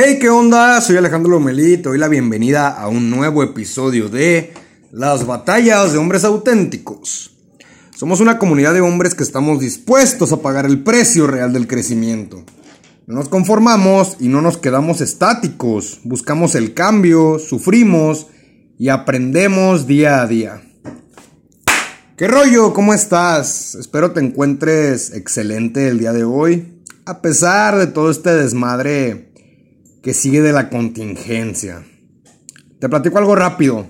Hey, ¿qué onda? Soy Alejandro Lomelí, te doy la bienvenida a un nuevo episodio de Las batallas de hombres auténticos. Somos una comunidad de hombres que estamos dispuestos a pagar el precio real del crecimiento. No nos conformamos y no nos quedamos estáticos. Buscamos el cambio, sufrimos y aprendemos día a día. ¿Qué rollo? ¿Cómo estás? Espero te encuentres excelente el día de hoy. A pesar de todo este desmadre que sigue de la contingencia. Te platico algo rápido.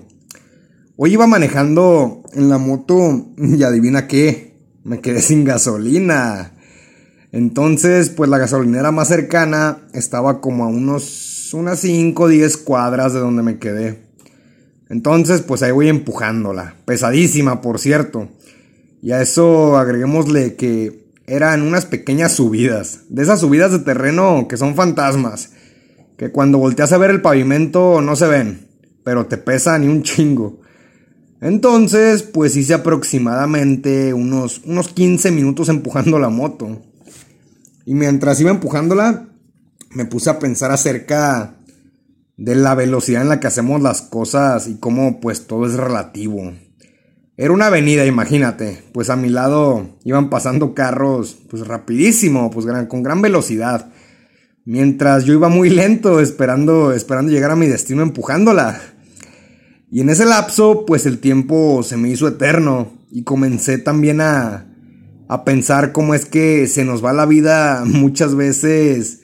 Hoy iba manejando en la moto y adivina qué, me quedé sin gasolina. Entonces, pues la gasolinera más cercana estaba como a unos unas 5 o 10 cuadras de donde me quedé. Entonces, pues ahí voy empujándola. Pesadísima, por cierto. Y a eso agreguémosle que eran unas pequeñas subidas. De esas subidas de terreno que son fantasmas que cuando volteas a ver el pavimento no se ven, pero te pesa ni un chingo. Entonces, pues hice aproximadamente unos, unos 15 minutos empujando la moto. Y mientras iba empujándola, me puse a pensar acerca de la velocidad en la que hacemos las cosas y cómo pues todo es relativo. Era una avenida, imagínate, pues a mi lado iban pasando carros pues rapidísimo, pues con gran velocidad. Mientras yo iba muy lento esperando, esperando llegar a mi destino empujándola. Y en ese lapso, pues el tiempo se me hizo eterno y comencé también a, a pensar cómo es que se nos va la vida muchas veces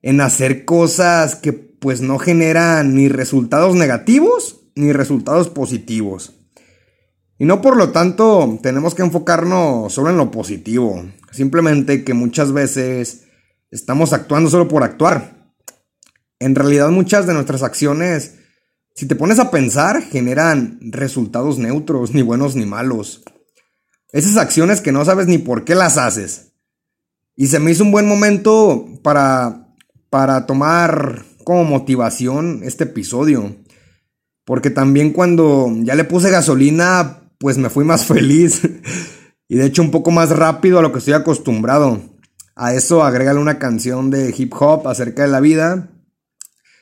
en hacer cosas que pues no generan ni resultados negativos ni resultados positivos. Y no por lo tanto tenemos que enfocarnos solo en lo positivo, simplemente que muchas veces estamos actuando solo por actuar. En realidad muchas de nuestras acciones, si te pones a pensar, generan resultados neutros, ni buenos ni malos. Esas acciones que no sabes ni por qué las haces. Y se me hizo un buen momento para, para tomar como motivación este episodio. Porque también cuando ya le puse gasolina, pues me fui más feliz. y de hecho un poco más rápido a lo que estoy acostumbrado. A eso agrégale una canción de hip hop acerca de la vida.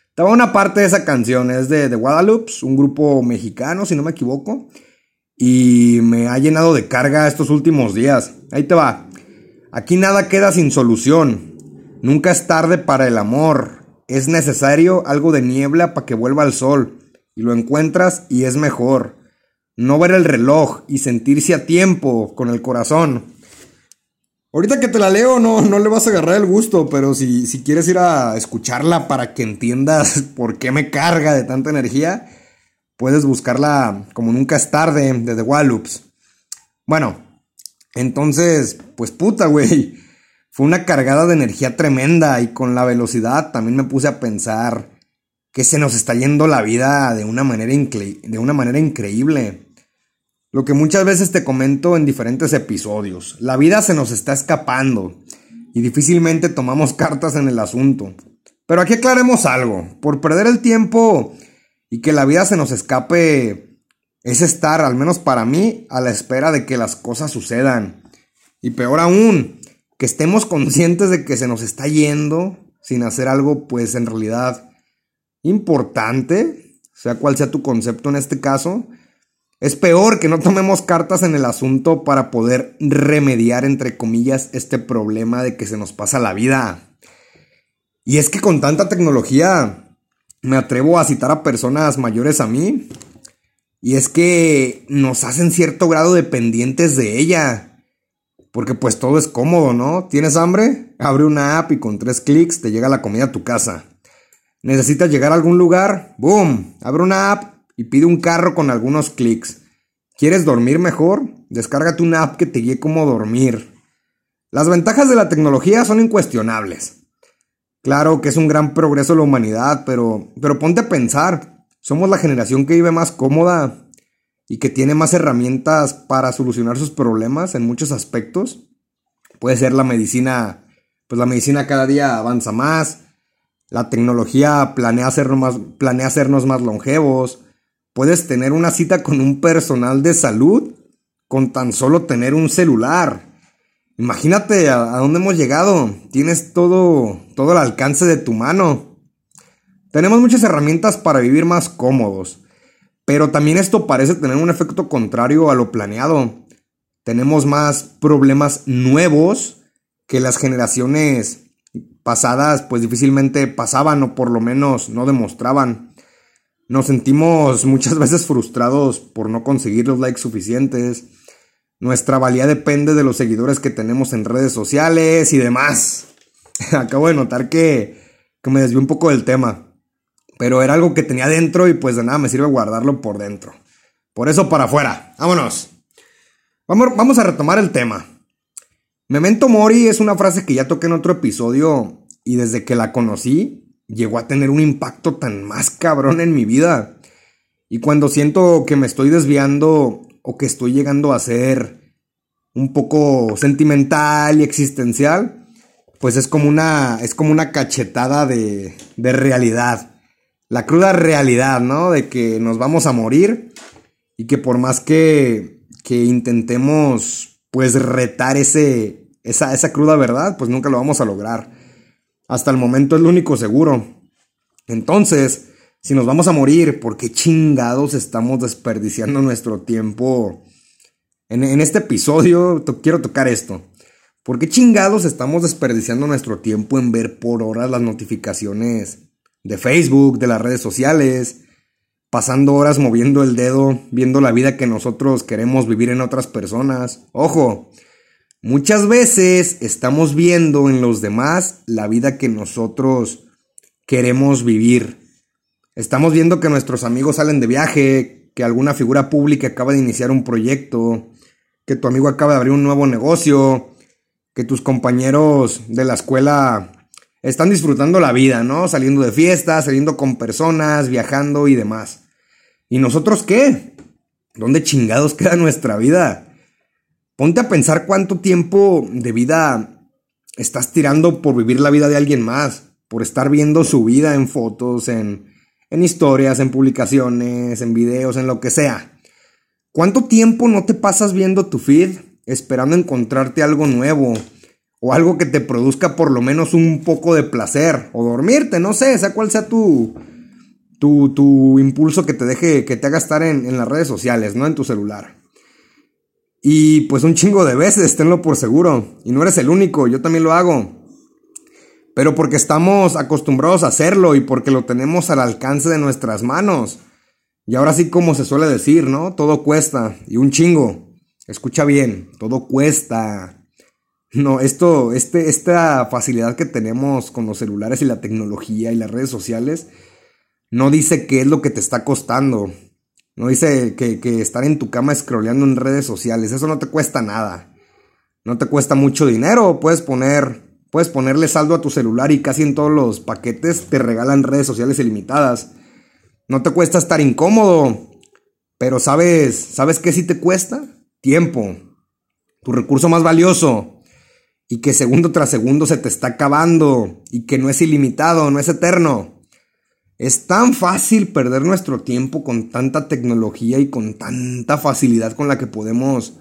Estaba una parte de esa canción, es de The Guadalupe, un grupo mexicano, si no me equivoco. Y me ha llenado de carga estos últimos días. Ahí te va. Aquí nada queda sin solución. Nunca es tarde para el amor. Es necesario algo de niebla para que vuelva el sol. Y lo encuentras y es mejor. No ver el reloj y sentirse a tiempo con el corazón. Ahorita que te la leo no, no le vas a agarrar el gusto, pero si, si quieres ir a escucharla para que entiendas por qué me carga de tanta energía, puedes buscarla como nunca es tarde de The Wallops. Bueno, entonces, pues puta, güey. Fue una cargada de energía tremenda y con la velocidad también me puse a pensar que se nos está yendo la vida de una manera, de una manera increíble. Lo que muchas veces te comento en diferentes episodios. La vida se nos está escapando y difícilmente tomamos cartas en el asunto. Pero aquí aclaremos algo. Por perder el tiempo y que la vida se nos escape es estar, al menos para mí, a la espera de que las cosas sucedan. Y peor aún, que estemos conscientes de que se nos está yendo sin hacer algo, pues en realidad importante, sea cual sea tu concepto en este caso, es peor que no tomemos cartas en el asunto para poder remediar, entre comillas, este problema de que se nos pasa la vida. Y es que con tanta tecnología me atrevo a citar a personas mayores a mí. Y es que nos hacen cierto grado dependientes de ella. Porque pues todo es cómodo, ¿no? ¿Tienes hambre? Abre una app y con tres clics te llega la comida a tu casa. ¿Necesitas llegar a algún lugar? ¡Boom! Abre una app y pide un carro con algunos clics. ¿Quieres dormir mejor? Descárgate una app que te guíe cómo dormir. Las ventajas de la tecnología son incuestionables. Claro que es un gran progreso la humanidad, pero, pero ponte a pensar, somos la generación que vive más cómoda y que tiene más herramientas para solucionar sus problemas en muchos aspectos. Puede ser la medicina, pues la medicina cada día avanza más, la tecnología planea hacernos más, planea hacernos más longevos, Puedes tener una cita con un personal de salud con tan solo tener un celular. Imagínate a, dónde hemos llegado. Tienes todo, todo al alcance de tu mano. Tenemos muchas herramientas para vivir más cómodos, pero también esto parece tener un efecto contrario a lo planeado. Tenemos más problemas nuevos que las generaciones pasadas pues difícilmente pasaban o por lo menos no demostraban. Nos sentimos muchas veces frustrados por no conseguir los likes suficientes. Nuestra valía depende de los seguidores que tenemos en redes sociales y demás. Acabo de notar que, que me desvió un poco del tema. Pero era algo que tenía dentro y pues de nada me sirve guardarlo por dentro. Por eso para afuera. Vámonos. Vamos, vamos a retomar el tema. Memento Mori es una frase que ya toqué en otro episodio y desde que la conocí llegó a tener un impacto tan más cabrón en mi vida. Y cuando siento que me estoy desviando o que estoy llegando a ser un poco sentimental y existencial, pues es como una, es como una cachetada de, de realidad. La cruda realidad, ¿no? De que nos vamos a morir y que por más que, que intentemos, pues, retar ese, esa, esa cruda verdad, pues nunca lo vamos a lograr. Hasta el momento es lo único seguro. Entonces, si nos vamos a morir, ¿por qué chingados estamos desperdiciando nuestro tiempo? En, este episodio quiero tocar esto. ¿Por qué chingados estamos desperdiciando nuestro tiempo en ver por horas las notificaciones de Facebook, de las redes sociales? Pasando horas moviendo el dedo, viendo la vida que nosotros queremos vivir en otras personas. Ojo, Muchas veces estamos viendo en los demás la vida que nosotros queremos vivir. Estamos viendo que nuestros amigos salen de viaje, que alguna figura pública acaba de iniciar un proyecto, que tu amigo acaba de abrir un nuevo negocio, que tus compañeros de la escuela están disfrutando la vida, ¿no? Saliendo de fiestas, saliendo con personas, viajando y demás. ¿Y nosotros qué? ¿Dónde chingados queda nuestra vida? Ponte a pensar cuánto tiempo de vida estás tirando por vivir la vida de alguien más, por estar viendo su vida en fotos, en, historias, en publicaciones, en videos, en lo que sea. ¿Cuánto tiempo no te pasas viendo tu feed esperando encontrarte algo nuevo? O algo que te produzca por lo menos un poco de placer. O dormirte, no sé, sea cual sea tu, tu, tu impulso que te deje, que te haga estar en, en las redes sociales, ¿no? En tu celular. Y pues un chingo de veces, tenlo por seguro. Y no eres el único, yo también lo hago. Pero porque estamos acostumbrados a hacerlo y porque lo tenemos al alcance de nuestras manos. Y ahora sí como se suele decir, ¿no? Todo cuesta. Y un chingo. Escucha bien, todo cuesta. No, esto, este, esta facilidad que tenemos con los celulares y la tecnología y las redes sociales, no dice qué es lo que te está costando. No dice que, estar en tu cama scrolleando en redes sociales, eso no te cuesta nada. No te cuesta mucho dinero, puedes poner, puedes ponerle saldo a tu celular y casi en todos los paquetes te regalan redes sociales ilimitadas. No te cuesta estar incómodo, pero sabes, ¿sabes qué sí te cuesta? Tiempo. Tu recurso más valioso y que segundo tras segundo se te está acabando y que no es ilimitado, no es eterno. Es tan fácil perder nuestro tiempo con tanta tecnología y con tanta facilidad con la que podemos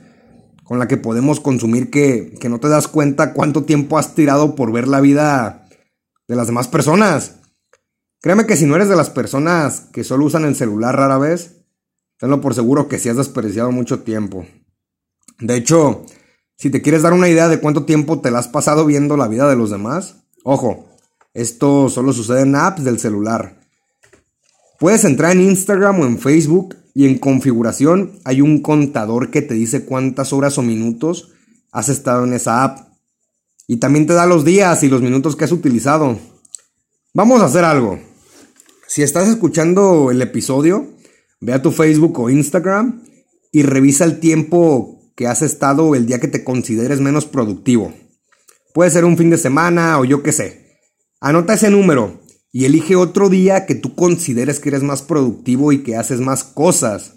con la que podemos consumir que, que no te das cuenta cuánto tiempo has tirado por ver la vida de las demás personas. Créeme que si no eres de las personas que solo usan el celular rara vez, tenlo por seguro que sí has desperdiciado mucho tiempo. De hecho, si te quieres dar una idea de cuánto tiempo te la has pasado viendo la vida de los demás, ojo, esto solo sucede en apps del celular. Puedes entrar en Instagram o en Facebook y en configuración hay un contador que te dice cuántas horas o minutos has estado en esa app. Y también te da los días y los minutos que has utilizado. Vamos a hacer algo. Si estás escuchando el episodio, ve a tu Facebook o Instagram y revisa el tiempo que has estado el día que te consideres menos productivo. Puede ser un fin de semana o yo qué sé. Anota ese número y elige otro día que tú consideres que eres más productivo y que haces más cosas.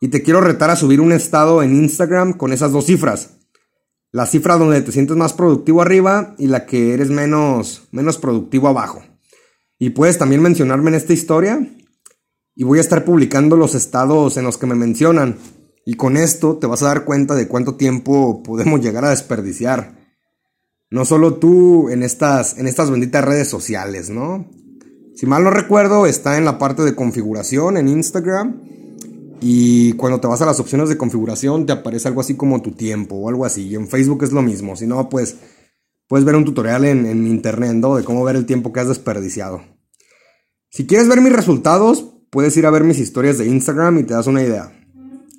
Y te quiero retar a subir un estado en Instagram con esas dos cifras. La cifra donde te sientes más productivo arriba y la que eres menos, menos productivo abajo. Y puedes también mencionarme en esta historia y voy a estar publicando los estados en los que me mencionan. Y con esto te vas a dar cuenta de cuánto tiempo podemos llegar a desperdiciar. No solo tú en estas, en estas benditas redes sociales, ¿no? Si mal no recuerdo, está en la parte de configuración en Instagram. Y cuando te vas a las opciones de configuración te aparece algo así como tu tiempo o algo así. Y en Facebook es lo mismo. Si no, pues puedes ver un tutorial en, internet ¿no? de cómo ver el tiempo que has desperdiciado. Si quieres ver mis resultados, puedes ir a ver mis historias de Instagram y te das una idea.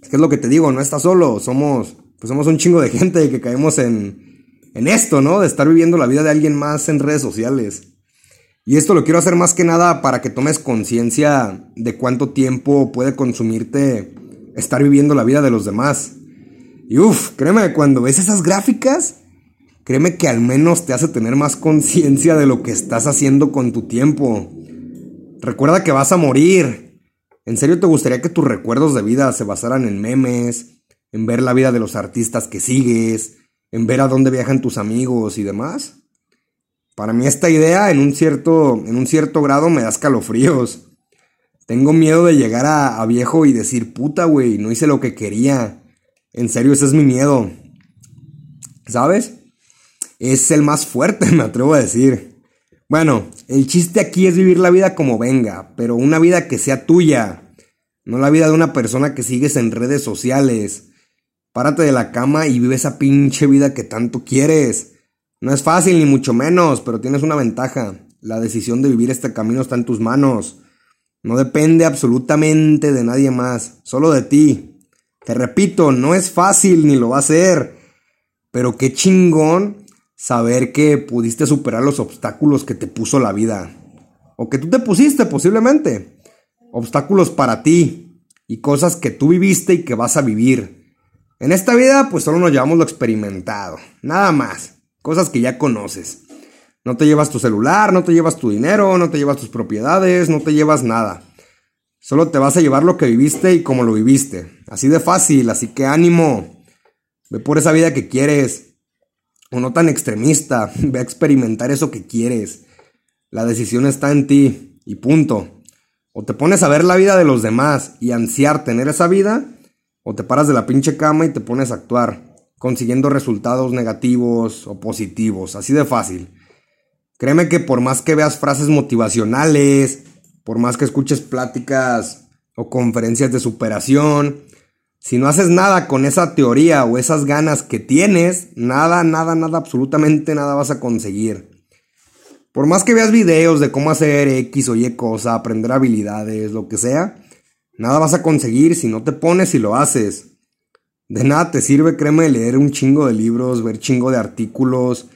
Es que es lo que te digo, no estás solo, somos, pues somos un chingo de gente que caemos en, en esto, ¿no? De estar viviendo la vida de alguien más en redes sociales. Y esto lo quiero hacer más que nada para que tomes conciencia de cuánto tiempo puede consumirte estar viviendo la vida de los demás. Y uff, créeme, cuando ves esas gráficas, créeme que al menos te hace tener más conciencia de lo que estás haciendo con tu tiempo. Recuerda que vas a morir. ¿En serio te gustaría que tus recuerdos de vida se basaran en memes, en ver la vida de los artistas que sigues, en ver a dónde viajan tus amigos y demás? Para mí esta idea en un cierto, en un cierto grado me da escalofríos. Tengo miedo de llegar a, viejo y decir, puta, güey, no hice lo que quería. En serio, ese es mi miedo. ¿Sabes? Es el más fuerte, me atrevo a decir. Bueno, el chiste aquí es vivir la vida como venga, pero una vida que sea tuya, no la vida de una persona que sigues en redes sociales. Párate de la cama y vive esa pinche vida que tanto quieres. No es fácil ni mucho menos, pero tienes una ventaja. La decisión de vivir este camino está en tus manos. No depende absolutamente de nadie más, solo de ti. Te repito, no es fácil ni lo va a ser. Pero qué chingón saber que pudiste superar los obstáculos que te puso la vida. O que tú te pusiste posiblemente. Obstáculos para ti y cosas que tú viviste y que vas a vivir. En esta vida pues solo nos llevamos lo experimentado, nada más cosas que ya conoces. No te llevas tu celular, no te llevas tu dinero, no te llevas tus propiedades, no te llevas nada. Solo te vas a llevar lo que viviste y como lo viviste. Así de fácil, así que ánimo. Ve por esa vida que quieres. O no tan extremista. Ve a experimentar eso que quieres. La decisión está en ti. Y punto. O te pones a ver la vida de los demás y ansiar tener esa vida. O te paras de la pinche cama y te pones a actuar consiguiendo resultados negativos o positivos, así de fácil. Créeme que por más que veas frases motivacionales, por más que escuches pláticas o conferencias de superación, si no haces nada con esa teoría o esas ganas que tienes, nada, nada, nada, absolutamente nada vas a conseguir. Por más que veas videos de cómo hacer X o Y cosa, aprender habilidades, lo que sea, nada vas a conseguir si no te pones y lo haces. De nada te sirve, créeme, leer un chingo de libros, ver chingo de artículos,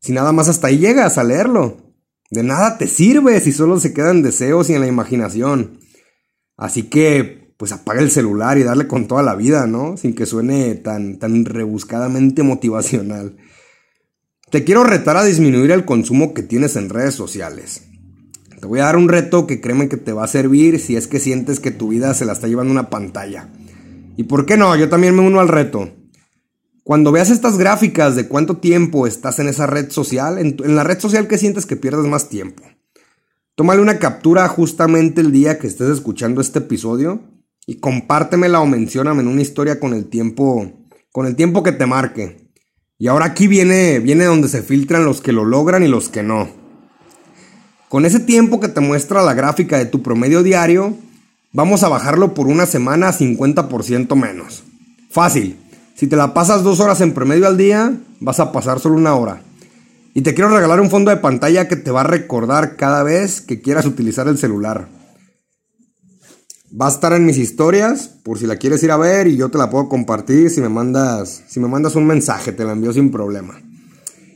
si nada más hasta ahí llegas a leerlo. De nada te sirve si solo se quedan deseos y en la imaginación. Así que, pues apaga el celular y darle con toda la vida, ¿no? Sin que suene tan, tan rebuscadamente motivacional. Te quiero retar a disminuir el consumo que tienes en redes sociales. Te voy a dar un reto que créeme que te va a servir si es que sientes que tu vida se la está llevando una pantalla. ¿Y por qué no? Yo también me uno al reto. Cuando veas estas gráficas de cuánto tiempo estás en esa red social, en, la red social que sientes que pierdes más tiempo, tómale una captura justamente el día que estés escuchando este episodio y compártemela o mencióname en una historia con el tiempo, con el tiempo que te marque. Y ahora aquí viene, viene donde se filtran los que lo logran y los que no. Con ese tiempo que te muestra la gráfica de tu promedio diario, Vamos a bajarlo por una semana a 50% menos. Fácil. Si te la pasas dos horas en promedio al día, vas a pasar solo una hora. Y te quiero regalar un fondo de pantalla que te va a recordar cada vez que quieras utilizar el celular. Va a estar en mis historias por si la quieres ir a ver y yo te la puedo compartir si me mandas si me mandas un mensaje, te la envío sin problema.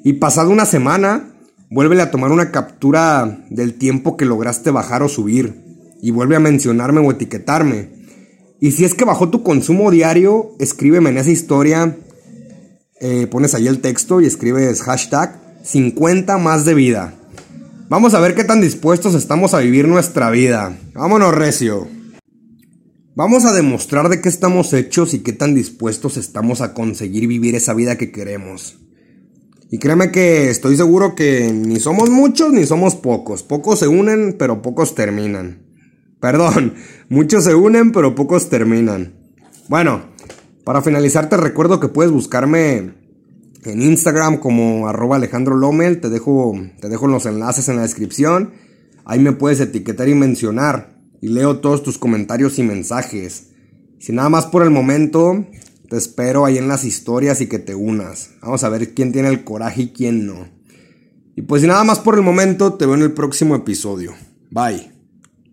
Y pasado una semana, vuélvele a tomar una captura del tiempo que lograste bajar o subir y vuelve a mencionarme o etiquetarme. Y si es que bajó tu consumo diario, escríbeme en esa historia, eh, pones ahí el texto y escribes hashtag 50 más de vida. Vamos a ver qué tan dispuestos estamos a vivir nuestra vida. Vámonos, Recio. Vamos a demostrar de qué estamos hechos y qué tan dispuestos estamos a conseguir vivir esa vida que queremos. Y créeme que estoy seguro que ni somos muchos ni somos pocos. Pocos se unen, pero pocos terminan. Perdón, muchos se unen pero pocos terminan. Bueno, para finalizar te recuerdo que puedes buscarme en Instagram como arroba Alejandro Lomel, te dejo, te dejo los enlaces en la descripción. Ahí me puedes etiquetar y mencionar. Y leo todos tus comentarios y mensajes. Si nada más por el momento, te espero ahí en las historias y que te unas. Vamos a ver quién tiene el coraje y quién no. Y pues nada más por el momento, te veo en el próximo episodio. Bye.